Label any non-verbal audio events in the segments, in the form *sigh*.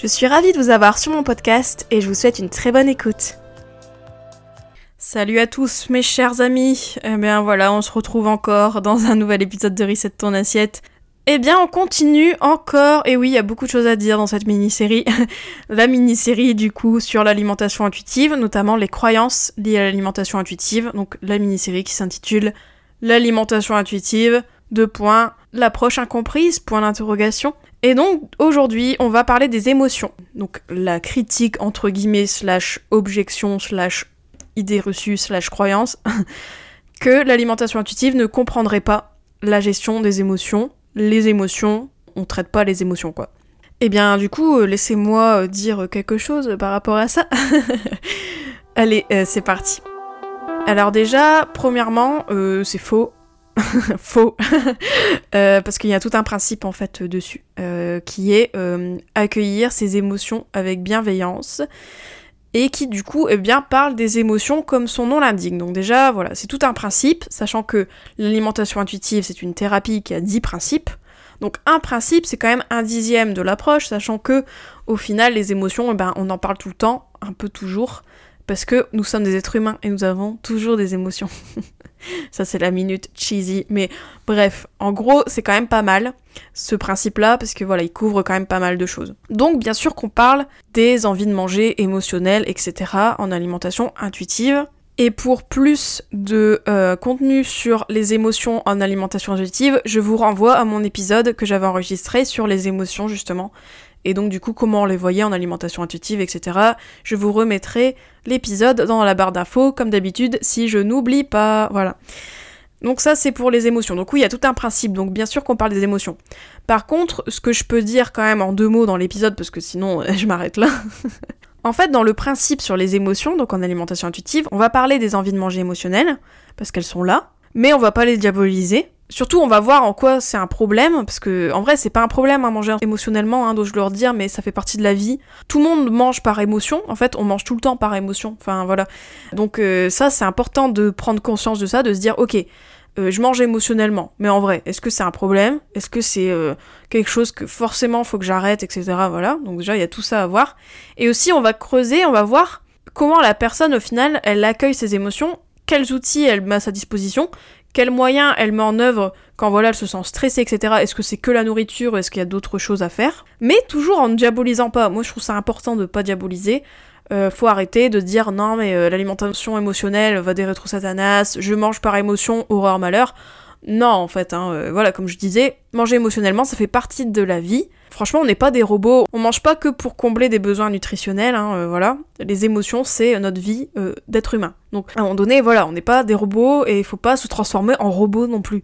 Je suis ravie de vous avoir sur mon podcast et je vous souhaite une très bonne écoute. Salut à tous mes chers amis. Eh bien voilà, on se retrouve encore dans un nouvel épisode de Reset ton assiette. Eh bien, on continue encore, et oui, il y a beaucoup de choses à dire dans cette mini-série. *laughs* la mini-série, du coup, sur l'alimentation intuitive, notamment les croyances liées à l'alimentation intuitive. Donc, la mini-série qui s'intitule L'alimentation intuitive, deux points, l'approche incomprise, point d'interrogation. Et donc, aujourd'hui, on va parler des émotions. Donc, la critique, entre guillemets, slash objection, slash idée reçue slash croyance *laughs* que l'alimentation intuitive ne comprendrait pas la gestion des émotions. Les émotions, on traite pas les émotions quoi. Eh bien du coup, euh, laissez-moi euh, dire quelque chose par rapport à ça. *laughs* Allez, euh, c'est parti. Alors déjà, premièrement, c'est faux. *laughs* faux. *laughs* parce qu'il y a tout un principe en fait dessus, qui est accueillir ses émotions avec bienveillance et qui du coup eh bien, parle des émotions comme son nom l'indique. Donc déjà, voilà, c'est tout un principe, sachant que l'alimentation intuitive, c'est une thérapie qui a 10 principes. Donc un principe, c'est quand même un dixième de l'approche, sachant que au final, les émotions, eh ben, on en parle tout le temps, un peu toujours, parce que nous sommes des êtres humains et nous avons toujours des émotions. *laughs* *laughs* Ça, c'est la minute cheesy. Mais bref, en gros, c'est quand même pas mal ce principe-là parce que voilà, il couvre quand même pas mal de choses. Donc, bien sûr qu'on parle des envies de manger émotionnelles, etc. en alimentation intuitive. Et pour plus de euh, contenu sur les émotions en alimentation intuitive, je vous renvoie à mon épisode que j'avais enregistré sur les émotions justement et donc du coup comment on les voyait en alimentation intuitive, etc. Je vous remettrai l'épisode dans la barre d'infos, comme d'habitude, si je n'oublie pas. Voilà. Donc ça c'est pour les émotions. Donc oui, il y a tout un principe, donc bien sûr qu'on parle des émotions. Par contre, ce que je peux dire quand même en deux mots dans l'épisode, parce que sinon *laughs* je m'arrête là. *laughs* en fait, dans le principe sur les émotions, donc en alimentation intuitive, on va parler des envies de manger émotionnelles, parce qu'elles sont là, mais on va pas les diaboliser. Surtout, on va voir en quoi c'est un problème, parce que en vrai, c'est pas un problème hein, manger émotionnellement, hein, je leur dire, mais ça fait partie de la vie. Tout le monde mange par émotion, en fait, on mange tout le temps par émotion. Enfin voilà. Donc euh, ça, c'est important de prendre conscience de ça, de se dire, ok, euh, je mange émotionnellement, mais en vrai, est-ce que c'est un problème? Est-ce que c'est euh, quelque chose que forcément faut que j'arrête, etc. Voilà. Donc déjà, il y a tout ça à voir. Et aussi, on va creuser, on va voir comment la personne, au final, elle accueille ses émotions quels outils elle met à sa disposition, quels moyens elle met en œuvre quand voilà elle se sent stressée, etc. Est-ce que c'est que la nourriture, est-ce qu'il y a d'autres choses à faire? Mais toujours en ne diabolisant pas. Moi je trouve ça important de pas diaboliser. Euh, faut arrêter de dire non mais euh, l'alimentation émotionnelle va des rétro satanas, je mange par émotion, horreur, malheur. Non en fait, hein, euh, voilà comme je disais, manger émotionnellement ça fait partie de la vie. Franchement, on n'est pas des robots. On mange pas que pour combler des besoins nutritionnels, hein, euh, voilà. Les émotions, c'est notre vie euh, d'être humain. Donc, à un moment donné, voilà, on n'est pas des robots et il faut pas se transformer en robot non plus.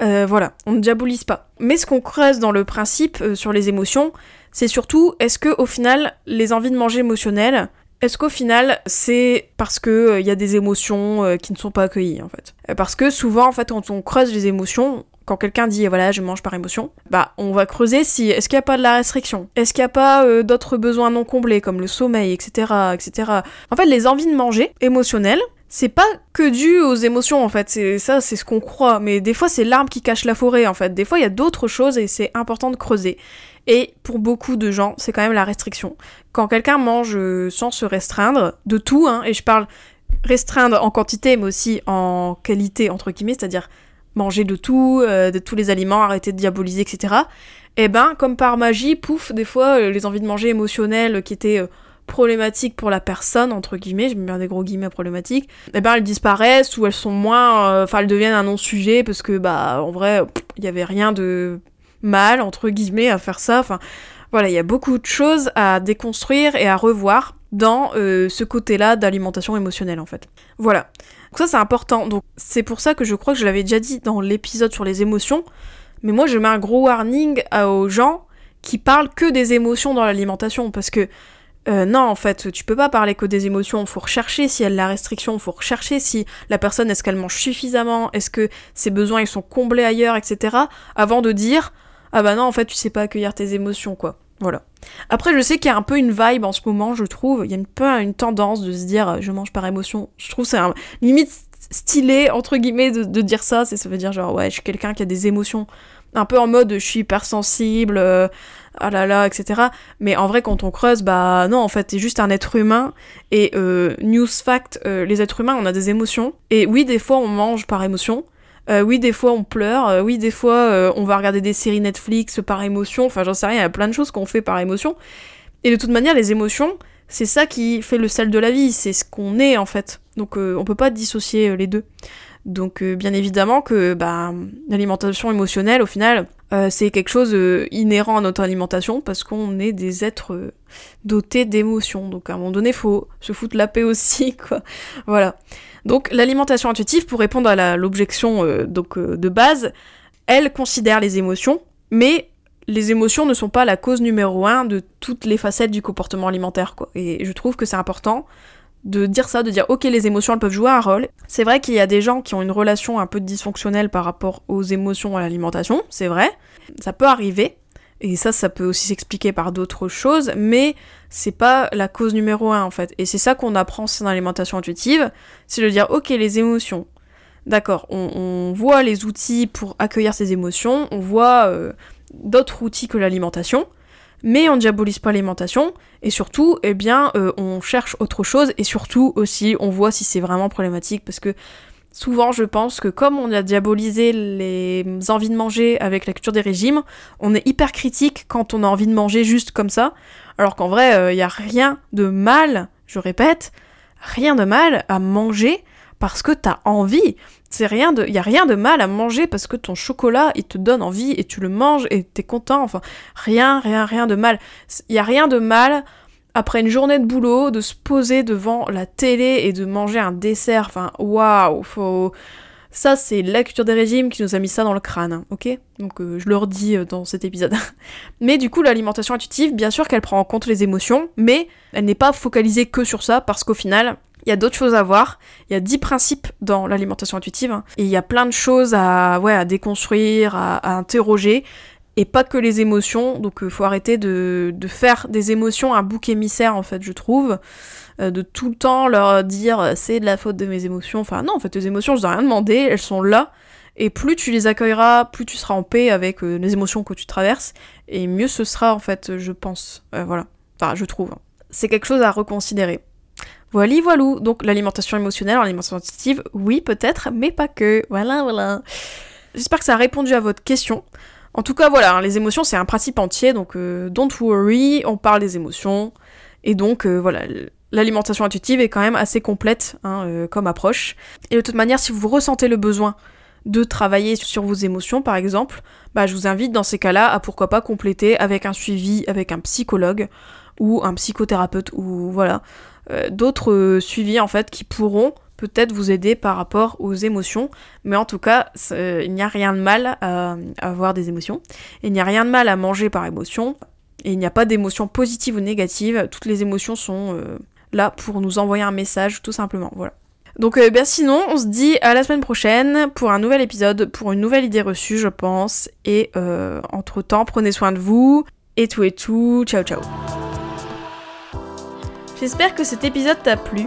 Voilà, on ne diabolise pas. Mais ce qu'on creuse dans le principe sur les émotions, c'est surtout est-ce que au final, les envies de manger émotionnelles, est-ce qu'au final, c'est parce que il y a des émotions qui ne sont pas accueillies en fait? Parce que souvent, en fait, quand on creuse les émotions, quand quelqu'un dit voilà je mange par émotion, bah on va creuser si est-ce qu'il n'y a pas de la restriction, est-ce qu'il n'y a pas euh, d'autres besoins non comblés comme le sommeil, etc., etc. En fait, les envies de manger émotionnelles, c'est pas que dû aux émotions en fait, c'est ça, c'est ce qu'on croit, mais des fois c'est l'arbre qui cache la forêt en fait. Des fois il y a d'autres choses et c'est important de creuser. Et pour beaucoup de gens, c'est quand même la restriction. Quand quelqu'un mange sans se restreindre de tout, hein, et je parle restreindre en quantité mais aussi en qualité entre guillemets, c'est-à-dire manger de tout, euh, de tous les aliments, arrêter de diaboliser, etc. Et eh ben, comme par magie, pouf, des fois, euh, les envies de manger émotionnelles qui étaient euh, problématiques pour la personne, entre guillemets, je mets bien des gros guillemets problématiques, et ben elles disparaissent ou elles sont moins, enfin elles deviennent un non-sujet parce que bah en vrai il y avait rien de mal entre guillemets à faire ça. Enfin voilà, il y a beaucoup de choses à déconstruire et à revoir dans ce côté-là d'alimentation émotionnelle en fait. Voilà. Donc ça c'est important. Donc c'est pour ça que je crois que je l'avais déjà dit dans l'épisode sur les émotions. Mais moi je mets un gros warning aux gens qui parlent que des émotions dans l'alimentation parce que euh, non, en fait, tu peux pas parler que des émotions, faut rechercher si elle a la restriction, faut rechercher si la personne, est-ce qu'elle mange suffisamment, est-ce que ses besoins, ils sont comblés ailleurs, etc. Avant de dire, ah bah non, en fait, tu sais pas accueillir tes émotions, quoi. Voilà. Après, je sais qu'il y a un peu une vibe en ce moment, je trouve, il y a un peu une tendance de se dire, euh, je mange par émotion. Je trouve c'est un limite stylé, entre guillemets, de, dire ça, ça veut dire genre, ouais, je suis quelqu'un qui a des émotions un peu en mode je suis hypersensible, euh, ah là là, etc. Mais en vrai, quand on creuse, bah non, en fait, t'es juste un être humain. Et euh, news fact, euh, les êtres humains, on a des émotions. Et oui, des fois, on mange par émotion. Euh, oui, des fois, on pleure. Oui, des fois, on va regarder des séries Netflix par émotion. Enfin, j'en sais rien, il y a plein de choses qu'on fait par émotion. Et de toute manière, les émotions, c'est ça qui fait le sel de la vie. C'est ce qu'on est, en fait. Donc, on peut pas dissocier les deux. Donc bien évidemment que bah, l'alimentation émotionnelle, au final, euh, c'est quelque chose euh, inhérent à notre alimentation parce qu'on est des êtres dotés d'émotions. Donc à un moment donné, faut se foutre la paix aussi, *laughs* quoi. Voilà. Donc l'alimentation intuitive, pour répondre à l'objection de base, elle considère les émotions, mais les émotions ne sont pas la cause numéro un de toutes les facettes du comportement alimentaire, quoi. Et je trouve que c'est important de dire ça, de dire ok les émotions elles peuvent jouer un rôle. C'est vrai qu'il y a des gens qui ont une relation un peu dysfonctionnelle par rapport aux émotions à l'alimentation, c'est vrai, ça peut arriver, et ça ça peut aussi s'expliquer par d'autres choses, mais c'est pas la cause numéro un en fait. Et c'est ça qu'on apprend dans l'alimentation intuitive, c'est de dire ok les émotions, d'accord, on, voit les outils pour accueillir ces émotions, on voit euh, d'autres outils que l'alimentation, mais on diabolise pas l'alimentation, et surtout, eh bien, euh, on cherche autre chose, et surtout aussi, on voit si c'est vraiment problématique, parce que souvent, je pense que comme on a diabolisé les envies de manger avec la culture des régimes, on est hyper critique quand on a envie de manger juste comme ça, alors qu'en vrai, il euh, n'y a rien de mal, je répète, rien de mal à manger parce que t'as envie. C'est rien de, y a rien de mal à manger parce que ton chocolat il te donne envie et tu le manges et t'es content. Enfin, rien, rien, rien de mal. Y a rien de mal après une journée de boulot de se poser devant la télé et de manger un dessert. Enfin, waouh, faut. Ça, c'est la culture des régimes qui nous a mis ça dans le crâne, hein, ok Donc euh, je le redis euh, dans cet épisode. *laughs* mais du coup, l'alimentation intuitive, bien sûr qu'elle prend en compte les émotions, mais elle n'est pas focalisée que sur ça, parce qu'au final, il y a d'autres choses à voir. Il y a 10 principes dans l'alimentation intuitive. Hein. et il y a plein de choses à déconstruire, à, interroger. Et pas que les émotions. Donc il euh, faut arrêter de, de, faire des émotions un bouc émissaire, en fait, je trouve. Euh, de tout le temps leur dire euh, c'est de la faute de mes émotions. Enfin non, en fait, tes émotions, je n'ai rien demandé. Elles sont là. Et plus tu les accueilleras, plus tu seras en paix avec les émotions que tu traverses. Et mieux ce sera, en fait, je pense. voilà. Enfin, je trouve. C'est quelque chose à reconsidérer. Voilà, voilou. Donc l'alimentation émotionnelle, l'alimentation intuitive, oui peut-être, mais pas que. Voilà, voilà. J'espère que ça a répondu à votre question. En tout cas, voilà, hein, les émotions, c'est un principe entier, donc euh, don't worry, on parle des émotions. Et donc, euh, voilà, l'alimentation intuitive est quand même assez complète hein, euh, comme approche. Et de toute manière, si vous ressentez le besoin de travailler sur vos émotions, par exemple, bah, je vous invite dans ces cas-là à pourquoi pas compléter avec un suivi avec un psychologue ou un psychothérapeute ou voilà d'autres suivis en fait qui pourront peut-être vous aider par rapport aux émotions, mais en tout cas, il n'y a rien de mal à, avoir des émotions, il n'y a rien de mal à manger par émotion, et il n'y a pas d'émotions positives ou négatives, toutes les émotions sont euh, là pour nous envoyer un message, tout simplement, voilà. Donc euh, bien sinon, on se dit à la semaine prochaine pour un nouvel épisode, pour une nouvelle idée reçue, je pense, et entre-temps, prenez soin de vous, et tout et tout, ciao ciao. J'espère que cet épisode t'a plu.